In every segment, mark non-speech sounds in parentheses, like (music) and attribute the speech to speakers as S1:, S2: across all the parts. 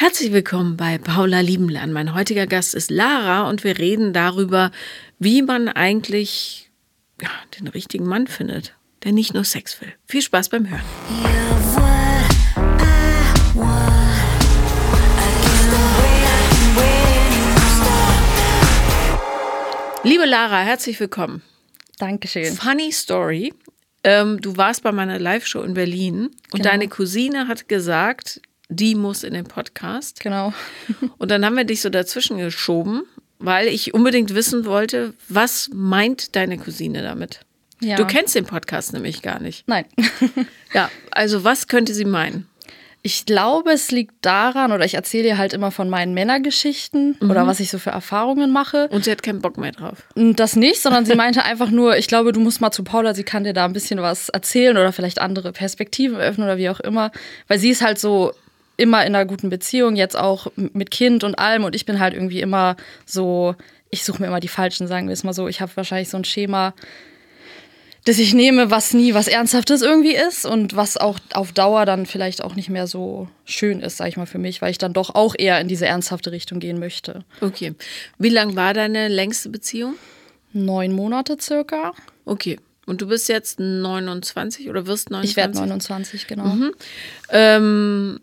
S1: Herzlich willkommen bei Paula Liebenlern. Mein heutiger Gast ist Lara und wir reden darüber, wie man eigentlich ja, den richtigen Mann findet, der nicht nur Sex will. Viel Spaß beim Hören. Liebe Lara, herzlich willkommen.
S2: Dankeschön.
S1: Funny Story. Ähm, du warst bei meiner Live-Show in Berlin und
S2: Genau.
S1: deine Cousine hat gesagt, die muss in den Podcast.
S2: Genau.
S1: Und dann haben wir dich so dazwischen geschoben, weil ich unbedingt wissen wollte, was meint deine Cousine damit?
S2: Ja.
S1: Du kennst den Podcast nämlich gar nicht.
S2: Nein. (laughs)
S1: Ja, also was könnte sie meinen?
S2: Ich glaube, es liegt daran, oder ich erzähle ihr halt immer von meinen Männergeschichten oder was ich so für Erfahrungen mache.
S1: Und sie hat keinen Bock mehr drauf.
S2: Und Das nicht, sondern sie meinte einfach nur, ich glaube, du musst mal zu Paula, sie kann dir da ein bisschen was erzählen oder vielleicht andere Perspektiven öffnen oder wie auch immer. Weil sie ist halt so immer in einer guten Beziehung, jetzt auch mit Kind und allem. Und ich bin halt irgendwie immer so, ich suche mir immer die Falschen, sagen wir es mal so. Ich habe wahrscheinlich so ein Schema, das ich nehme, was nie was Ernsthaftes irgendwie ist und was auch auf Dauer dann vielleicht auch nicht mehr so schön ist, sag ich mal, für mich, weil ich dann doch auch eher in diese ernsthafte Richtung gehen möchte.
S1: Okay. Wie lang war deine längste Beziehung?
S2: Neun Monate circa.
S1: Okay. Und du bist jetzt 29 oder wirst 29?
S2: Ich werde 29, genau.
S1: Ähm,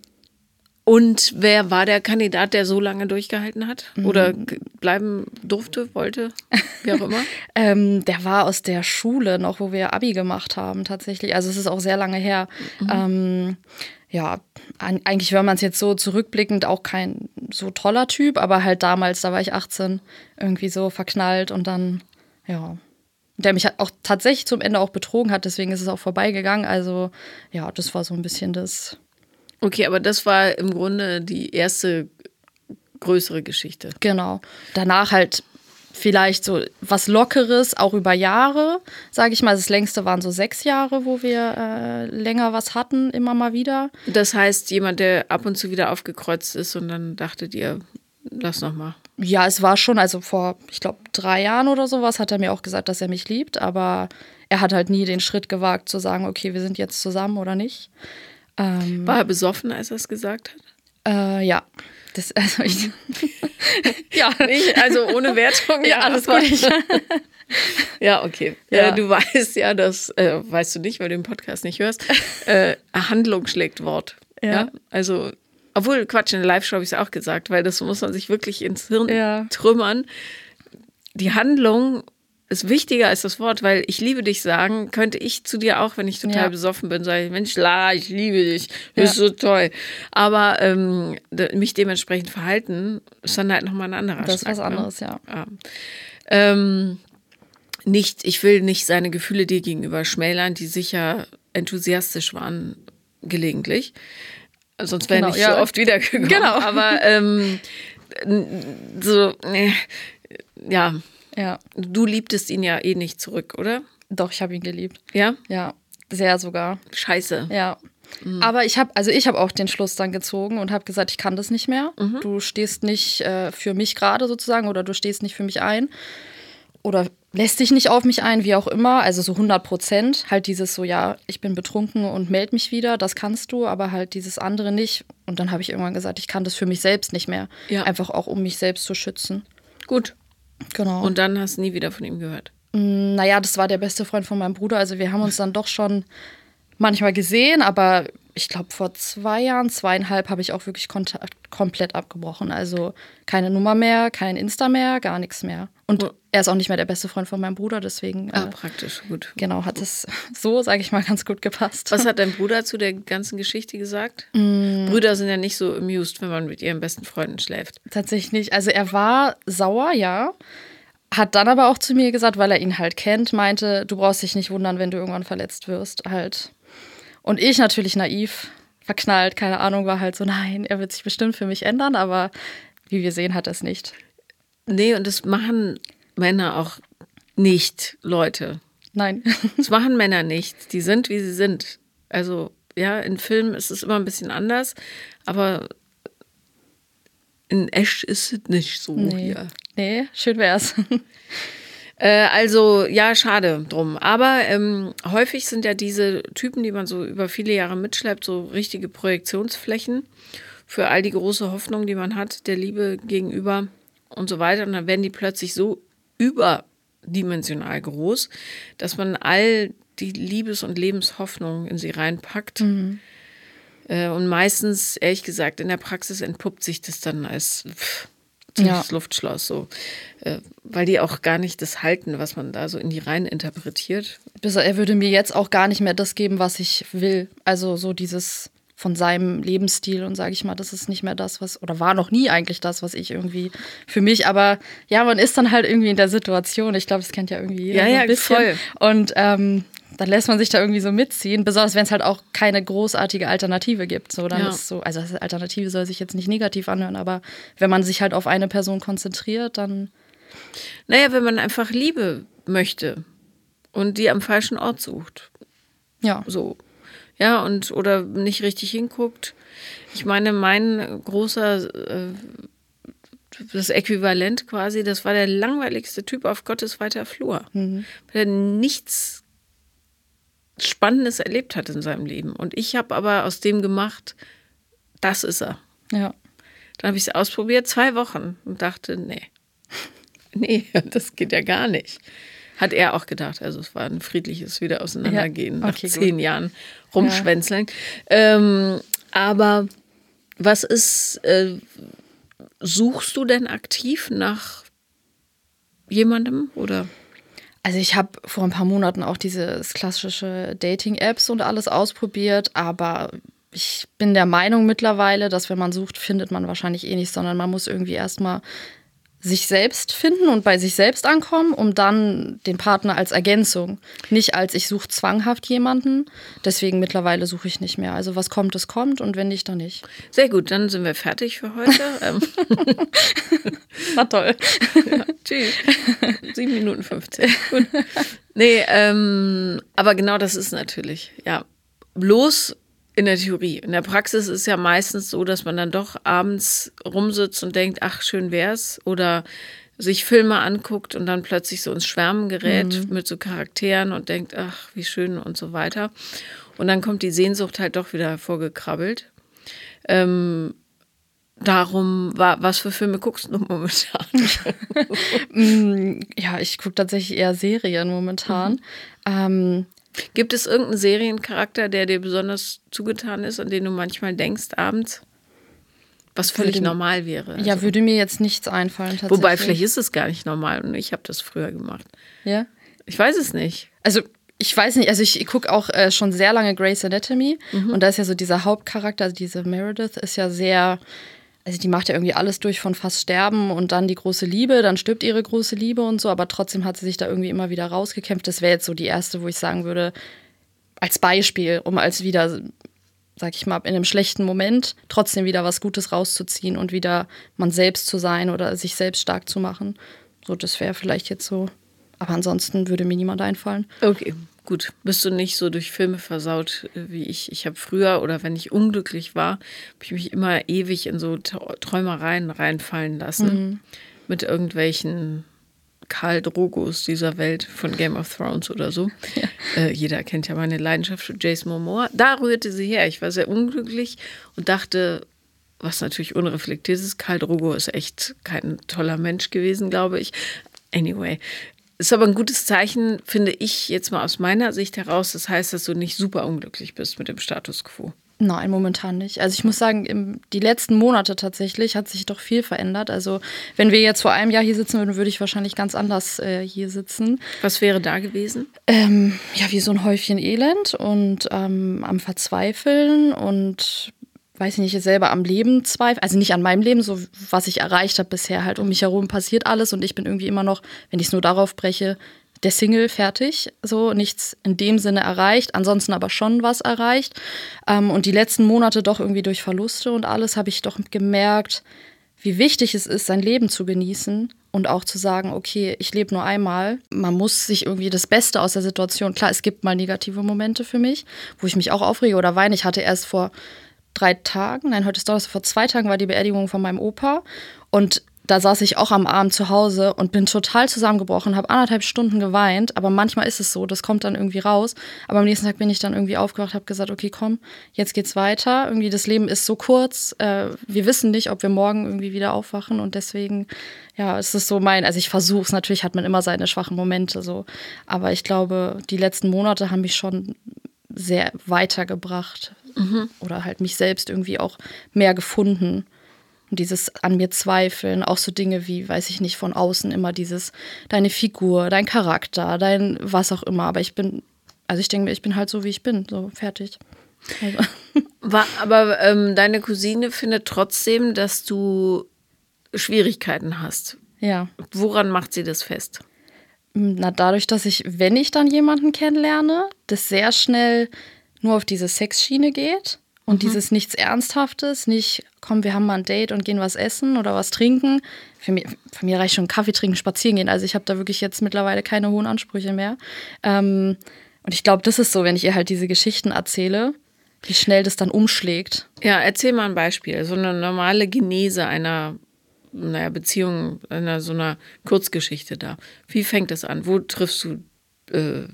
S1: und wer war der Kandidat, der so lange durchgehalten hat? Oder ge- bleiben durfte, wollte, wie auch immer? (laughs)
S2: Ähm, der war aus der Schule noch, wo wir Abi gemacht haben, tatsächlich. Also es ist auch sehr lange her. Ähm, ja, eigentlich, wenn man es jetzt so zurückblickend, auch kein so toller Typ, aber halt damals, da war ich 18, irgendwie so verknallt und dann, ja. Der mich auch tatsächlich zum Ende auch betrogen hat, deswegen ist es auch vorbeigegangen. Also, ja, das war so ein bisschen das.
S1: Okay, aber das war im Grunde die erste größere Geschichte.
S2: Genau. Danach halt vielleicht so was Lockeres, auch über Jahre, sage ich mal. Das längste waren so sechs Jahre, wo wir äh, länger was hatten, immer mal wieder.
S1: Das heißt, jemand, der ab und zu wieder aufgekreuzt ist und dann dachtet ihr, lass noch mal.
S2: Ja, es war schon, also vor, ich glaube, drei Jahren oder sowas hat er mir auch gesagt, dass er mich liebt, aber er hat halt nie den Schritt gewagt zu sagen, okay, wir sind jetzt zusammen oder nicht. Ähm,
S1: War er besoffen, als er es gesagt hat?
S2: äh, ja. Das, also ich, (laughs) ja,
S1: Nicht, also ohne Wertung. (laughs)
S2: Ja, alles gut. (laughs)
S1: Ja, okay.
S2: Ja.
S1: Äh, du weißt ja, dass, äh, weißt du nicht, weil du den Podcast nicht hörst, äh, Handlung schlägt Wort.
S2: Ja.
S1: Also, obwohl, Quatsch, in der Live-Show habe ich es auch gesagt, weil das muss man sich wirklich ins Hirn
S2: Ja.
S1: trümmern. Die Handlung ist wichtiger als das Wort, weil ich liebe dich sagen, könnte ich zu dir auch, wenn ich total
S2: Ja.
S1: besoffen bin, sagen, Mensch, La, ich liebe dich, du
S2: Ja.
S1: bist so toll. Aber ähm, mich dementsprechend verhalten, ist dann halt nochmal ein anderer
S2: das ist
S1: Schnack,
S2: was
S1: ne?
S2: anderes, ja.
S1: Ja. Ähm, nicht, ich will nicht seine Gefühle dir gegenüber schmälern, die sicher enthusiastisch waren, gelegentlich. Sonst wäre
S2: Genau,
S1: nicht
S2: ja.
S1: so oft wiedergekommen.
S2: Genau.
S1: Aber ähm, so, äh, ja,
S2: Ja,
S1: du liebtest ihn ja eh nicht zurück, oder?
S2: doch, ich habe ihn geliebt.
S1: Ja?
S2: Ja, sehr sogar.
S1: Scheiße.
S2: Ja. Aber ich habe, also ich habe auch den Schluss dann gezogen und habe gesagt, ich kann das nicht mehr. Du stehst nicht äh, für mich gerade sozusagen oder du stehst nicht für mich ein oder lässt dich nicht auf mich ein, wie auch immer. Also so 100 Prozent. Halt dieses so, ja, ich bin betrunken und meld mich wieder, das kannst du, aber halt dieses andere nicht. Und dann habe ich irgendwann gesagt, ich kann das für mich selbst nicht mehr.
S1: Ja.
S2: Einfach auch, um mich selbst zu schützen.
S1: Gut.
S2: Genau.
S1: Und dann hast du nie wieder von ihm gehört.
S2: Mm, Naja, das war der beste Freund von meinem Bruder. Also wir haben uns dann doch schon manchmal gesehen, aber ich glaube vor zwei Jahren, zweieinhalb, habe ich auch wirklich Kontakt komplett abgebrochen. Also keine Nummer mehr, kein Insta mehr, gar nichts mehr. Und
S1: Oh.
S2: er ist auch nicht mehr der beste Freund von meinem Bruder, deswegen
S1: Ah,
S2: äh,
S1: praktisch, gut.
S2: genau hat es so, sage ich mal, ganz gut gepasst.
S1: Was hat (laughs) dein Bruder zu der ganzen Geschichte gesagt?
S2: Mm.
S1: Brüder sind ja nicht so amused, wenn man mit ihren besten Freunden schläft.
S2: Tatsächlich nicht. Also er war sauer, ja. Hat dann aber auch zu mir gesagt, weil er ihn halt kennt, meinte, du brauchst dich nicht wundern, wenn du irgendwann verletzt wirst. Halt. Und ich natürlich naiv, verknallt, keine Ahnung, war halt so, nein, er wird sich bestimmt für mich ändern, aber wie wir sehen, hat er es nicht.
S1: Nee, und das machen Männer auch nicht, Leute.
S2: Nein. (laughs)
S1: Das machen Männer nicht. Die sind, wie sie sind. Also, ja, in Filmen ist es immer ein bisschen anders, aber in echt ist es nicht so
S2: Nee.
S1: hier.
S2: nee, schön wär's. (laughs)
S1: Äh, also, ja, schade drum. Aber ähm, häufig sind ja diese Typen, die man so über viele Jahre mitschleppt, so richtige Projektionsflächen für all die große Hoffnung, die man hat, der Liebe gegenüber und so weiter. Und dann werden die plötzlich so überdimensional groß, dass man all die Liebes- und Lebenshoffnung in sie reinpackt. Mhm. Äh, und meistens, ehrlich gesagt, in der Praxis entpuppt sich das dann als pff, ja. Luftschloss, so. Äh, weil die auch gar nicht das halten, was man da so in die rein interpretiert.
S2: Er würde mir jetzt auch gar nicht mehr das geben, was ich will. Also so dieses von seinem Lebensstil und sage ich mal, das ist nicht mehr das, was, oder war noch nie eigentlich das, was ich irgendwie für mich, aber ja, man ist dann halt irgendwie in der Situation. Ich glaube, das kennt ja irgendwie jeder
S1: ja,
S2: so
S1: ein ja, bisschen. Voll.
S2: Und ähm, dann lässt man sich da irgendwie so mitziehen, besonders wenn es halt auch keine großartige Alternative gibt. So, dann ja. ist so, also Alternative soll sich jetzt nicht negativ anhören, aber wenn man sich halt auf eine Person konzentriert, dann.
S1: Naja, wenn man einfach Liebe möchte und die am falschen Ort sucht.
S2: Ja.
S1: So. Ja, und oder nicht richtig hinguckt. Ich meine, mein großer äh, das Äquivalent quasi, das war der langweiligste Typ auf Gottes weiter Flur. Mhm. Der nichts Spannendes erlebt hat in seinem Leben. Und ich habe aber aus dem gemacht, das ist er.
S2: Ja.
S1: Dann habe ich es ausprobiert, zwei Wochen, und dachte, nee, (laughs) nee, das geht ja gar nicht. Hat er auch gedacht. Also es war ein friedliches Wiederauseinandergehen ja. okay, nach zehn gut. Jahren rumschwänzeln. Ja. Ähm, aber was ist, äh, suchst du denn aktiv nach jemandem oder?
S2: Also ich habe vor ein paar Monaten auch diese klassische Dating-Apps und alles ausprobiert, aber ich bin der Meinung mittlerweile, dass wenn man sucht, findet man wahrscheinlich eh nicht, sondern man muss irgendwie erstmal sich selbst finden und bei sich selbst ankommen, um dann den Partner als Ergänzung, nicht als ich suche zwanghaft jemanden. Deswegen mittlerweile suche ich nicht mehr. Also was kommt, es kommt und wenn nicht, dann nicht.
S1: Sehr gut, dann sind wir fertig für heute. (laughs) Ähm. (laughs)
S2: Na toll.
S1: Ja, tschüss. Sieben Minuten 15. Gut. Nee, ähm, aber genau das ist natürlich, ja. Bloß in der Theorie. In der Praxis ist ja meistens so, dass man dann doch abends rumsitzt und denkt, ach, schön wär's. Oder sich Filme anguckt und dann plötzlich so ins Schwärmen gerät mhm. mit so Charakteren und denkt, ach, wie schön und so weiter. Und dann kommt die Sehnsucht halt doch wieder hervorgekrabbelt. Ähm, darum, was für Filme guckst du (laughs) momentan? (laughs)
S2: Mm, ja, ich gucke tatsächlich eher Serien momentan. Mhm. Ähm,
S1: Gibt es irgendeinen Seriencharakter, der dir besonders zugetan ist, an den du manchmal denkst abends? Was völlig würde, normal wäre.
S2: Ja, also. würde mir jetzt nichts einfallen.
S1: Wobei, vielleicht ist es gar nicht normal und ich habe das früher gemacht.
S2: Ja?
S1: Ich weiß es nicht.
S2: Also, ich weiß nicht, also ich gucke auch äh, schon sehr lange Grey's Anatomy mhm. und da ist ja so dieser Hauptcharakter, also diese Meredith, ist ja sehr also die macht ja irgendwie alles durch von fast sterben und dann die große Liebe, dann stirbt ihre große Liebe und so, aber trotzdem hat sie sich da irgendwie immer wieder rausgekämpft. Das wäre jetzt so die erste, wo ich sagen würde, als Beispiel, um als wieder, sag ich mal, in einem schlechten Moment trotzdem wieder was Gutes rauszuziehen und wieder man selbst zu sein oder sich selbst stark zu machen. So, das wäre vielleicht jetzt so. Aber ansonsten würde mir niemand einfallen.
S1: Okay gut, bist du nicht so durch Filme versaut äh, wie ich. Ich habe früher oder wenn ich unglücklich war, habe ich mich immer ewig in so Träumereien reinfallen lassen mhm. mit irgendwelchen Karl Drogos dieser Welt von Game of Thrones oder so. (laughs) Ja. Äh, jeder kennt ja meine Leidenschaft für Jason Momoa. Da rührte sie her. Ich war sehr unglücklich und dachte, was natürlich unreflektiert ist, Karl Drogo ist echt kein toller Mensch gewesen, glaube ich. Anyway, ist aber ein gutes Zeichen, finde ich jetzt mal aus meiner Sicht heraus. Das heißt, dass du nicht super unglücklich bist mit dem Status quo.
S2: Nein, momentan nicht. Also ich muss sagen, im, die letzten Monate tatsächlich hat sich doch viel verändert. Also wenn wir jetzt vor einem Jahr hier sitzen würden, würde ich wahrscheinlich ganz anders äh, hier sitzen.
S1: Was wäre da gewesen?
S2: Ähm, ja, wie so ein Häufchen Elend und ähm, am Verzweifeln und weiß ich nicht, selber am Leben zweifle, also nicht an meinem Leben, so was ich erreicht habe bisher halt um mich herum passiert alles und ich bin irgendwie immer noch, wenn ich es nur darauf breche, der Single fertig, so nichts in dem Sinne erreicht, ansonsten aber schon was erreicht. Ähm, und die letzten Monate doch irgendwie durch Verluste und alles habe ich doch gemerkt, wie wichtig es ist, sein Leben zu genießen und auch zu sagen, okay, ich lebe nur einmal. Man muss sich irgendwie das Beste aus der Situation, klar, es gibt mal negative Momente für mich, wo ich mich auch aufrege oder weine. Ich hatte erst vor drei Tagen, nein, heute ist Donnerstag, vor zwei Tagen war die Beerdigung von meinem Opa. Und da saß ich auch am Abend zu Hause und bin total zusammengebrochen, habe anderthalb Stunden geweint, aber manchmal ist es so, das kommt dann irgendwie raus. Aber am nächsten Tag bin ich dann irgendwie aufgewacht, habe gesagt, okay, komm, jetzt geht's weiter. Irgendwie das Leben ist so kurz, äh, wir wissen nicht, ob wir morgen irgendwie wieder aufwachen und deswegen, ja, es ist so mein, also ich versuche es, natürlich hat man immer seine schwachen Momente so, aber ich glaube, die letzten Monate haben mich schon sehr weitergebracht mhm. oder halt mich selbst irgendwie auch mehr gefunden. Und dieses an mir zweifeln, auch so Dinge wie, weiß ich nicht, von außen immer dieses, deine Figur, dein Charakter, dein was auch immer. Aber ich bin, also ich denke mir, ich bin halt so, wie ich bin, so fertig. Also. (laughs)
S1: War, aber ähm, deine Cousine findet trotzdem, dass du Schwierigkeiten hast.
S2: Ja.
S1: Woran macht sie das fest?
S2: Na, dadurch, dass ich, wenn ich dann jemanden kennenlerne, das sehr schnell nur auf diese Sexschiene geht und mhm. dieses nichts Ernsthaftes, nicht, komm, wir haben mal ein Date und gehen was essen oder was trinken. Für mich, für mich reicht schon Kaffee trinken, spazieren gehen. Also ich habe da wirklich jetzt mittlerweile keine hohen Ansprüche mehr. Ähm, und ich glaube, das ist so, wenn ich ihr halt diese Geschichten erzähle, wie schnell das dann umschlägt.
S1: Ja, erzähl mal ein Beispiel. So eine normale Genese einer naja, Beziehung, einer so einer Kurzgeschichte da. Wie fängt es an? Wo triffst du äh,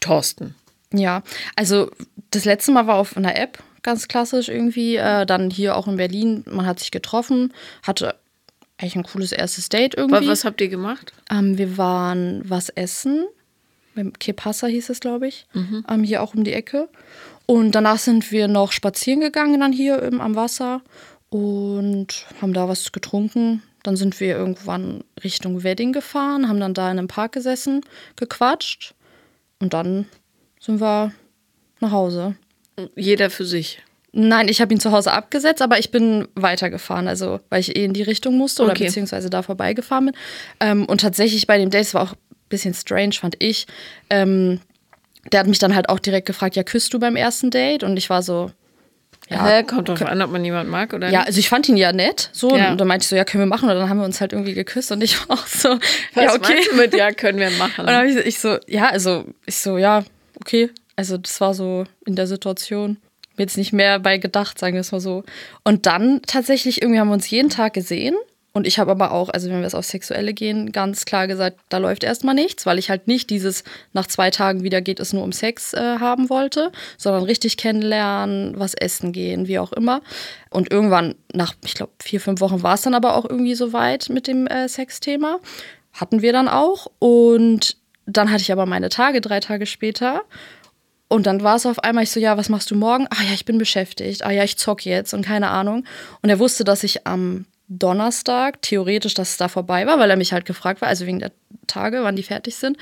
S1: Thorsten?
S2: Ja, also das letzte Mal war auf einer App, ganz klassisch irgendwie. Äh, dann hier auch in Berlin, man hat sich getroffen, hatte eigentlich ein cooles erstes Date irgendwie.
S1: Was habt ihr gemacht?
S2: Ähm, wir waren was essen. Kepassa hieß es, glaube ich. Mhm. Ähm, hier auch um die Ecke. Und danach sind wir noch spazieren gegangen, dann hier im, am Wasser und haben da was getrunken. Dann sind wir irgendwann Richtung Wedding gefahren, haben dann da in einem Park gesessen, gequatscht und dann sind wir nach Hause.
S1: Jeder für sich.
S2: Nein, ich habe ihn zu Hause abgesetzt, aber ich bin weitergefahren, also weil ich eh in die Richtung musste oder okay. beziehungsweise da vorbeigefahren bin. Ähm, und tatsächlich bei dem Date, es war auch ein bisschen strange, fand ich. Ähm, der hat mich dann halt auch direkt gefragt, ja, küsst du beim ersten Date? Und ich war so,
S1: ja, Hä, kommt drauf an, ob man jemanden mag oder
S2: Ja, also ich fand ihn ja nett. So, ja. und dann meinte ich so, ja, können wir machen. Und dann haben wir uns halt irgendwie geküsst und ich (laughs) war auch so,
S1: Was
S2: ja, okay.
S1: mit, ja, können wir machen.
S2: Und dann habe ich, ich so, ja, also ich so, ja, okay. Also das war so in der Situation. Jetzt nicht mehr bei gedacht, sagen wir es mal so. Und dann tatsächlich, irgendwie haben wir uns jeden Tag gesehen. Und ich habe aber auch, also wenn wir es auf Sexuelle gehen, ganz klar gesagt, da läuft erstmal nichts, weil ich halt nicht dieses nach zwei Tagen wieder geht es nur um Sex äh, haben wollte, sondern richtig kennenlernen, was essen gehen, wie auch immer. Und irgendwann nach, ich glaube, vier, fünf Wochen war es dann aber auch irgendwie so weit mit dem äh, Sexthema. Hatten wir dann auch. Und dann hatte ich aber meine Tage, drei Tage später. Und dann war es auf einmal, ich so, ja, was machst du morgen? Ah ja, ich bin beschäftigt. Ah ja, ich zock jetzt und keine Ahnung. Und er wusste, dass ich am Donnerstag, theoretisch, dass es da vorbei war, weil er mich halt gefragt war, also wegen der Tage, wann die fertig sind.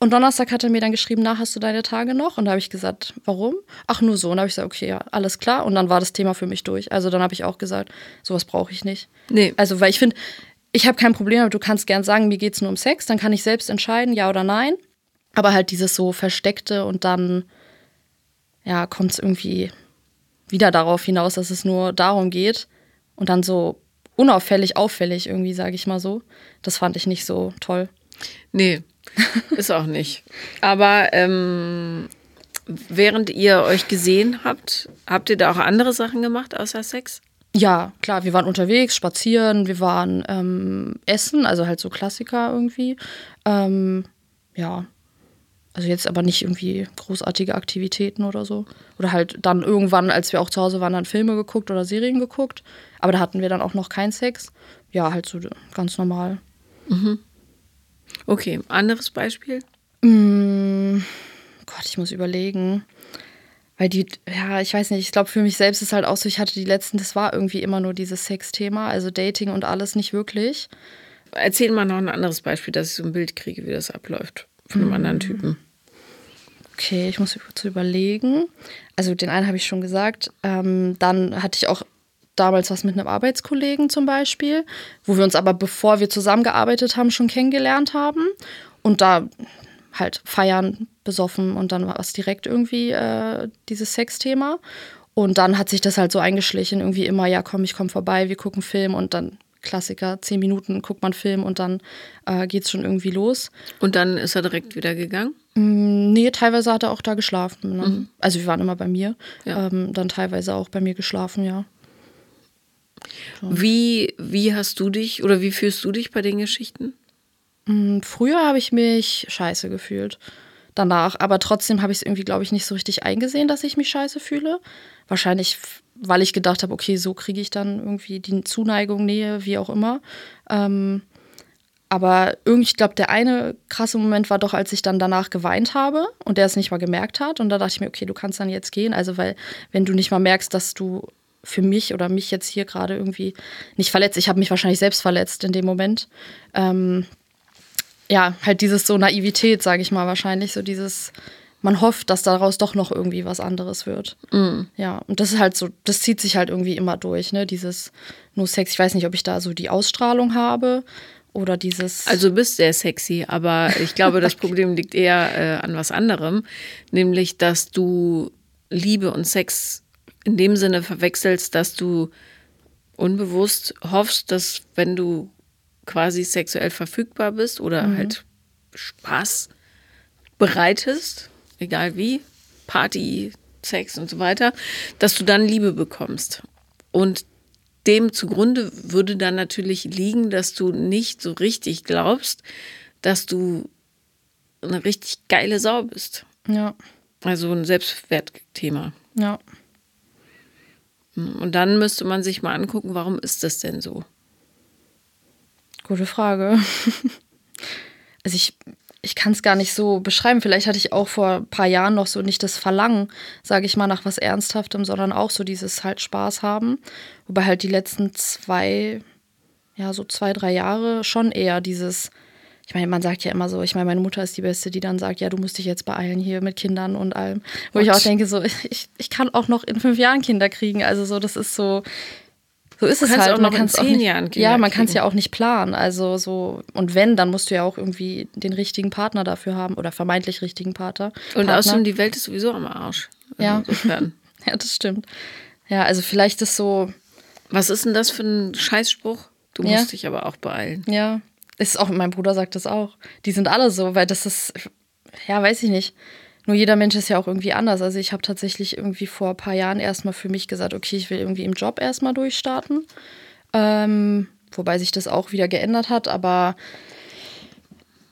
S2: Und Donnerstag hat er mir dann geschrieben, na, hast du deine Tage noch? Und da habe ich gesagt, warum? Ach, nur so. Und da habe ich gesagt, okay, ja, alles klar. Und dann war das Thema für mich durch. Also dann habe ich auch gesagt, sowas brauche ich nicht.
S1: Nee.
S2: Also, weil ich finde, ich habe kein Problem, aber du kannst gern sagen, mir geht es nur um Sex, dann kann ich selbst entscheiden, ja oder nein. Aber halt dieses so Versteckte und dann, ja, kommt es irgendwie wieder darauf hinaus, dass es nur darum geht. Und dann so unauffällig auffällig irgendwie, sage ich mal so. Das fand ich nicht so toll.
S1: Nee, ist auch nicht. Aber ähm, während ihr euch gesehen habt, habt ihr da auch andere Sachen gemacht außer Sex?
S2: Ja, klar, wir waren unterwegs, spazieren, wir waren ähm, essen, also halt so Klassiker irgendwie. Ähm, ja, also jetzt aber nicht irgendwie großartige Aktivitäten oder so. Oder halt dann irgendwann, als wir auch zu Hause waren, dann Filme geguckt oder Serien geguckt. Aber da hatten wir dann auch noch keinen Sex. Ja, halt so ganz normal.
S1: Mhm. Okay, anderes Beispiel?
S2: Mm, Gott, ich muss überlegen. Weil die, ja, ich weiß nicht, ich glaube, für mich selbst ist halt auch so, ich hatte die letzten, das war irgendwie immer nur dieses Sex-Thema, also Dating und alles nicht wirklich.
S1: Erzähl mal noch ein anderes Beispiel, dass ich so ein Bild kriege, wie das abläuft von einem mhm. anderen Typen.
S2: Okay, ich muss kurz überlegen. Also den einen habe ich schon gesagt. Ähm, dann hatte ich auch damals was mit einem Arbeitskollegen zum Beispiel, wo wir uns aber, bevor wir zusammengearbeitet haben, schon kennengelernt haben. Und da halt feiern, besoffen und dann war es direkt irgendwie äh, dieses Sexthema. Und dann hat sich das halt so eingeschlichen, irgendwie immer, ja, komm, ich komm vorbei, wir gucken Film und dann Klassiker, zehn Minuten guckt man Film und dann äh, geht es schon irgendwie los.
S1: Und dann ist er direkt wieder gegangen?
S2: Mm, nee, teilweise hat er auch da geschlafen. Ne? Mhm. Also wir waren immer bei mir. Ja. Ähm, dann teilweise auch bei mir geschlafen, ja.
S1: Wie, wie hast du dich oder wie fühlst du dich bei den Geschichten?
S2: Mm, früher habe ich mich scheiße gefühlt. Danach. Aber trotzdem habe ich es irgendwie, glaube ich, nicht so richtig eingesehen, dass ich mich scheiße fühle. Wahrscheinlich, weil ich gedacht habe, okay, so kriege ich dann irgendwie die Zuneigung, Nähe, wie auch immer. Ähm, aber irgendwie, ich glaube, der eine krasse Moment war doch, als ich dann danach geweint habe und der es nicht mal gemerkt hat. Und da dachte ich mir, okay, du kannst dann jetzt gehen. Also, weil, wenn du nicht mal merkst, dass du für mich oder mich jetzt hier gerade irgendwie nicht verletzt, ich habe mich wahrscheinlich selbst verletzt in dem Moment. Ähm, ja, halt dieses so Naivität, sage ich mal, wahrscheinlich, so dieses, man hofft, dass daraus doch noch irgendwie was anderes wird. Mm. Ja, und das ist halt so, das zieht sich halt irgendwie immer durch, ne? Dieses nur Sex, ich weiß nicht, ob ich da so die Ausstrahlung habe oder dieses.
S1: Also du bist sehr sexy, aber ich glaube, das (laughs) Problem liegt eher äh, an was anderem, nämlich, dass du Liebe und Sex in dem Sinne verwechselst, dass du unbewusst hoffst, dass wenn du quasi sexuell verfügbar bist oder mhm. halt Spaß bereitest, egal wie, Party, Sex und so weiter, dass du dann Liebe bekommst. Und dem zugrunde würde dann natürlich liegen, dass du nicht so richtig glaubst, dass du eine richtig geile Sau bist.
S2: Ja.
S1: Also ein Selbstwertthema.
S2: Ja.
S1: Und dann müsste man sich mal angucken, warum ist das denn so?
S2: Gute Frage. (laughs) also ich, ich kann es gar nicht so beschreiben. Vielleicht hatte ich auch vor ein paar Jahren noch so nicht das Verlangen, sage ich mal, nach was Ernsthaftem, sondern auch so dieses halt Spaß haben. Wobei halt die letzten zwei, ja, so zwei, drei Jahre schon eher dieses, ich meine, man sagt ja immer so, ich meine, meine Mutter ist die Beste, die dann sagt, ja, du musst dich jetzt beeilen hier mit Kindern und allem. Wo What? ich auch denke, so, (laughs) ich, ich kann auch noch in fünf Jahren Kinder kriegen. Also so, das ist so, so ist es halt.
S1: Auch man noch in zehn Jahren
S2: Kinder Ja, man kann es ja auch nicht planen. Also so, und wenn, dann musst du ja auch irgendwie den richtigen Partner dafür haben oder vermeintlich richtigen Partner.
S1: Und Partner. außerdem, die Welt ist sowieso am Arsch.
S2: Ja. (laughs) ja, das stimmt. Ja, also vielleicht ist so.
S1: Was ist denn das für ein Scheißspruch? Du musst ja. dich aber auch beeilen.
S2: Ja. Ist auch, mein Bruder sagt das auch. Die sind alle so, weil das ist, ja, weiß ich nicht. Nur jeder Mensch ist ja auch irgendwie anders. Also ich habe tatsächlich irgendwie vor ein paar Jahren erstmal für mich gesagt, okay, ich will irgendwie im Job erstmal durchstarten. Ähm, wobei sich das auch wieder geändert hat, aber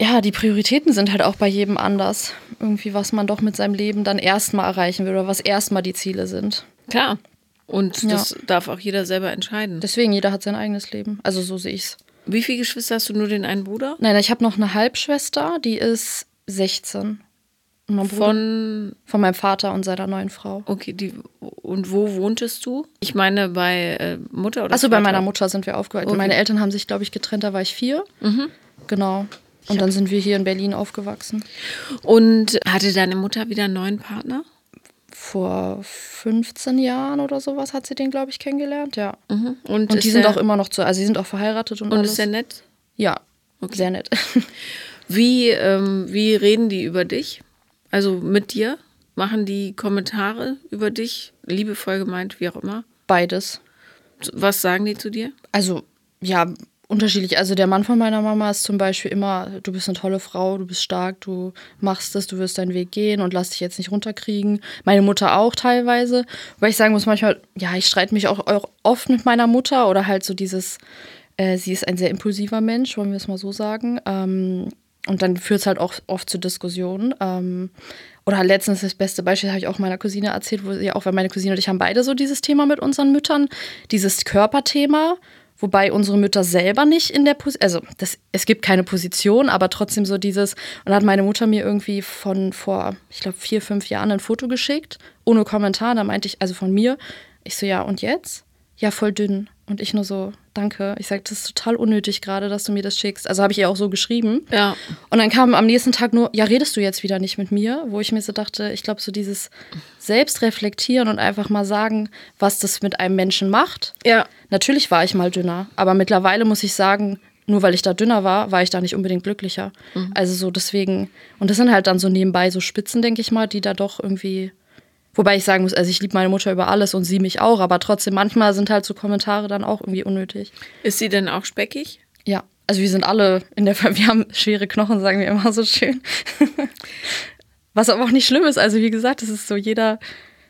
S2: ja, die Prioritäten sind halt auch bei jedem anders. Irgendwie, was man doch mit seinem Leben dann erstmal erreichen will oder was erstmal die Ziele sind.
S1: Klar. Und das ja. darf auch jeder selber entscheiden.
S2: Deswegen, jeder hat sein eigenes Leben. Also so sehe ich es.
S1: Wie viele Geschwister hast du? Nur den einen Bruder?
S2: Nein, ich habe noch eine Halbschwester, die ist 16 von, von meinem Vater und seiner neuen Frau.
S1: Okay, die, und wo wohntest du? Ich meine bei äh, Mutter oder
S2: Achso, bei meiner Mutter sind wir aufgewachsen. Okay. Meine Eltern haben sich, glaube ich, getrennt, da war ich vier. Mhm. Genau. Und dann sind wir hier in Berlin aufgewachsen.
S1: Und hatte deine Mutter wieder einen neuen Partner?
S2: Vor 15 Jahren oder sowas hat sie den, glaube ich, kennengelernt, ja. Mhm. Und, und die sind auch immer noch zu, also sie sind auch verheiratet und,
S1: und
S2: alles.
S1: ist sehr nett?
S2: Ja, okay. sehr nett. (laughs)
S1: Wie, ähm, wie reden die über dich? Also mit dir? Machen die Kommentare über dich, liebevoll gemeint, wie auch immer?
S2: Beides.
S1: Was sagen die zu dir?
S2: Also, ja, unterschiedlich. Also der Mann von meiner Mama ist zum Beispiel immer, du bist eine tolle Frau, du bist stark, du machst es, du wirst deinen Weg gehen und lass dich jetzt nicht runterkriegen. Meine Mutter auch teilweise. Weil ich sagen muss manchmal, ja, ich streite mich auch, auch oft mit meiner Mutter oder halt so dieses, äh, sie ist ein sehr impulsiver Mensch, wollen wir es mal so sagen. Ähm, und dann führt es halt auch oft zu Diskussionen. Ähm, oder letztens das beste Beispiel habe ich auch meiner Cousine erzählt, wo sie auch, weil meine Cousine und ich haben beide so dieses Thema mit unseren Müttern, dieses Körperthema, wobei unsere Mütter selber nicht in der Position, also das, es gibt keine Position, aber trotzdem so dieses, und da hat meine Mutter mir irgendwie von vor, ich glaube, vier, fünf Jahren ein Foto geschickt, ohne Kommentar, da meinte ich, also von mir, ich so, ja, und jetzt? Ja, voll dünn. Und ich nur so, danke. Ich sage, das ist total unnötig gerade, dass du mir das schickst. Also habe ich ihr auch so geschrieben.
S1: Ja.
S2: Und dann kam am nächsten Tag nur, ja, redest du jetzt wieder nicht mit mir? Wo ich mir so dachte, ich glaube, so dieses Selbstreflektieren und einfach mal sagen, was das mit einem Menschen macht.
S1: Ja.
S2: Natürlich war ich mal dünner, aber mittlerweile muss ich sagen, nur weil ich da dünner war, war ich da nicht unbedingt glücklicher. Mhm. Also so deswegen, und das sind halt dann so nebenbei so Spitzen, denke ich mal, die da doch irgendwie Wobei ich sagen muss, also ich liebe meine Mutter über alles und sie mich auch, aber trotzdem manchmal sind halt so Kommentare dann auch irgendwie unnötig.
S1: Ist sie denn auch speckig?
S2: Ja, also wir sind alle in der Familie, (laughs) wir haben schwere Knochen, sagen wir immer so schön. (laughs) Was aber auch nicht schlimm ist, also wie gesagt, es ist so jeder.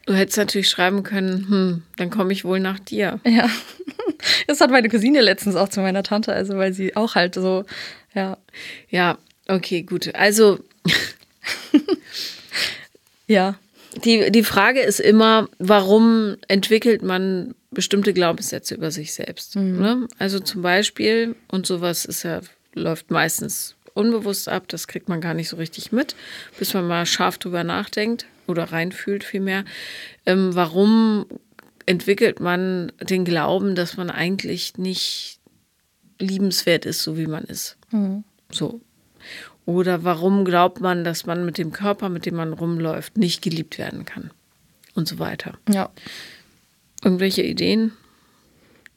S1: Du hättest natürlich schreiben können, hm, dann komme ich wohl nach dir.
S2: Ja. (laughs) Das hat meine Cousine letztens auch zu meiner Tante, also weil sie auch halt so, ja.
S1: Ja, okay, gut. Also.
S2: ja.
S1: Die, die Frage ist immer, warum entwickelt man bestimmte Glaubenssätze über sich selbst? Mhm. Ne? Also zum Beispiel, und sowas ist ja, läuft meistens unbewusst ab, das kriegt man gar nicht so richtig mit, bis man mal scharf drüber nachdenkt oder reinfühlt vielmehr. Ähm, warum entwickelt man den Glauben, dass man eigentlich nicht liebenswert ist, so wie man ist? Mhm. So. Oder warum glaubt man, dass man mit dem Körper, mit dem man rumläuft, nicht geliebt werden kann? Und so weiter.
S2: Ja.
S1: Irgendwelche Ideen?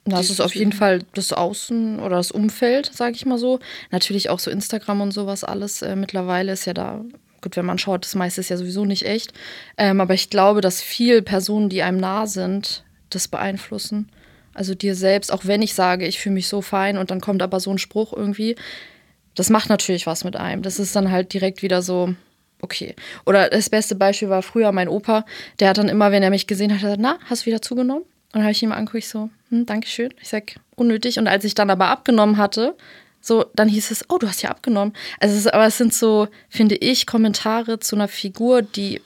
S2: Das ist auf jeden Fall das Außen oder das Umfeld, sage ich mal so. Natürlich auch so Instagram und sowas alles. Äh, mittlerweile ist ja da, gut, wenn man schaut, das meiste ist ja sowieso nicht echt. Ähm, aber ich glaube, dass viel Personen, die einem nah sind, das beeinflussen. Also dir selbst, auch wenn ich sage, ich fühle mich so fein und dann kommt aber so ein Spruch irgendwie, das macht natürlich was mit einem. Das ist dann halt direkt wieder so, okay. Oder das beste Beispiel war früher mein Opa, der hat dann immer, wenn er mich gesehen hat, gesagt, na, hast du wieder zugenommen? Und dann habe ich ihm angeguckt, so, hm, Dankeschön. Ich sag, unnötig. Und als ich dann aber abgenommen hatte, so, dann hieß es, oh, du hast ja abgenommen. Also, aber es sind so, finde ich, Kommentare zu einer Figur, die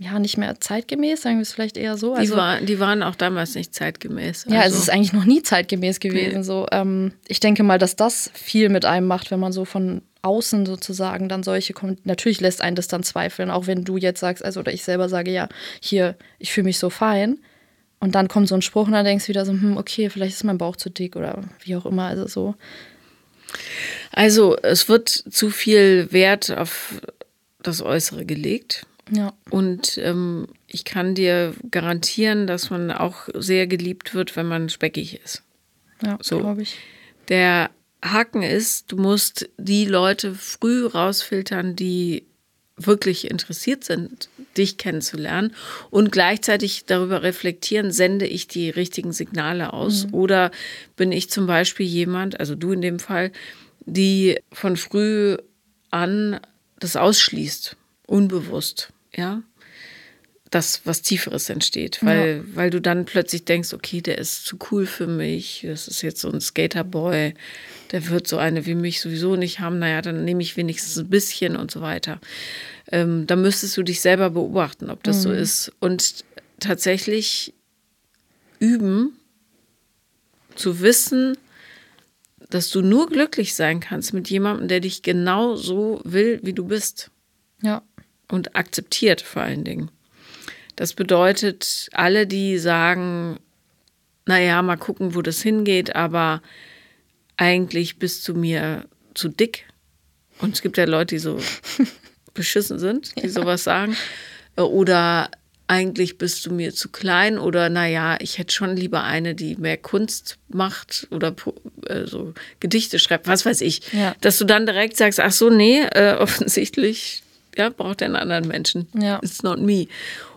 S2: ja nicht mehr zeitgemäß, sagen wir es vielleicht eher so.
S1: Also, die, war, die waren auch damals nicht zeitgemäß.
S2: Also. Ja, es ist eigentlich noch nie zeitgemäß gewesen. Nee. So, ähm, ich denke mal, dass das viel mit einem macht, wenn man so von außen sozusagen dann solche kommt. Natürlich lässt einen das dann zweifeln, auch wenn du jetzt sagst, also oder ich selber sage, ja, hier, ich fühle mich so fein. Und dann kommt so ein Spruch und dann denkst du wieder so, hm, okay, vielleicht ist mein Bauch zu dick oder wie auch immer. Also so.
S1: Also es wird zu viel Wert auf das Äußere gelegt.
S2: Ja.
S1: Und ähm, ich kann dir garantieren, dass man auch sehr geliebt wird, wenn man speckig ist.
S2: Ja, so. glaube ich.
S1: Der Haken ist, du musst die Leute früh rausfiltern, die wirklich interessiert sind, dich kennenzulernen und gleichzeitig darüber reflektieren, sende ich die richtigen Signale aus mhm. oder bin ich zum Beispiel jemand, also du in dem Fall, die von früh an das ausschließt, unbewusst, ja, das was Tieferes entsteht, weil, ja. weil du dann plötzlich denkst, okay, der ist zu cool für mich, das ist jetzt so ein Skaterboy, der wird so eine wie mich sowieso nicht haben, naja, dann nehme ich wenigstens ein bisschen und so weiter. Ähm, da müsstest du dich selber beobachten, ob das mhm. so ist. Und tatsächlich üben, zu wissen, dass du nur glücklich sein kannst mit jemandem, der dich genau so will, wie du bist.
S2: Ja.
S1: Und akzeptiert vor allen Dingen. Das bedeutet, alle, die sagen, naja, mal gucken, wo das hingeht, aber eigentlich bist du mir zu dick. Und es gibt ja Leute, die so (laughs) beschissen sind, die ja. sowas sagen. Oder eigentlich bist du mir zu klein oder naja, ich hätte schon lieber eine, die mehr Kunst macht oder äh, so Gedichte schreibt, was weiß ich.
S2: Ja.
S1: Dass du dann direkt sagst, ach so, nee, äh, (laughs) offensichtlich ja, braucht er einen anderen Menschen.
S2: Ja.
S1: It's not me.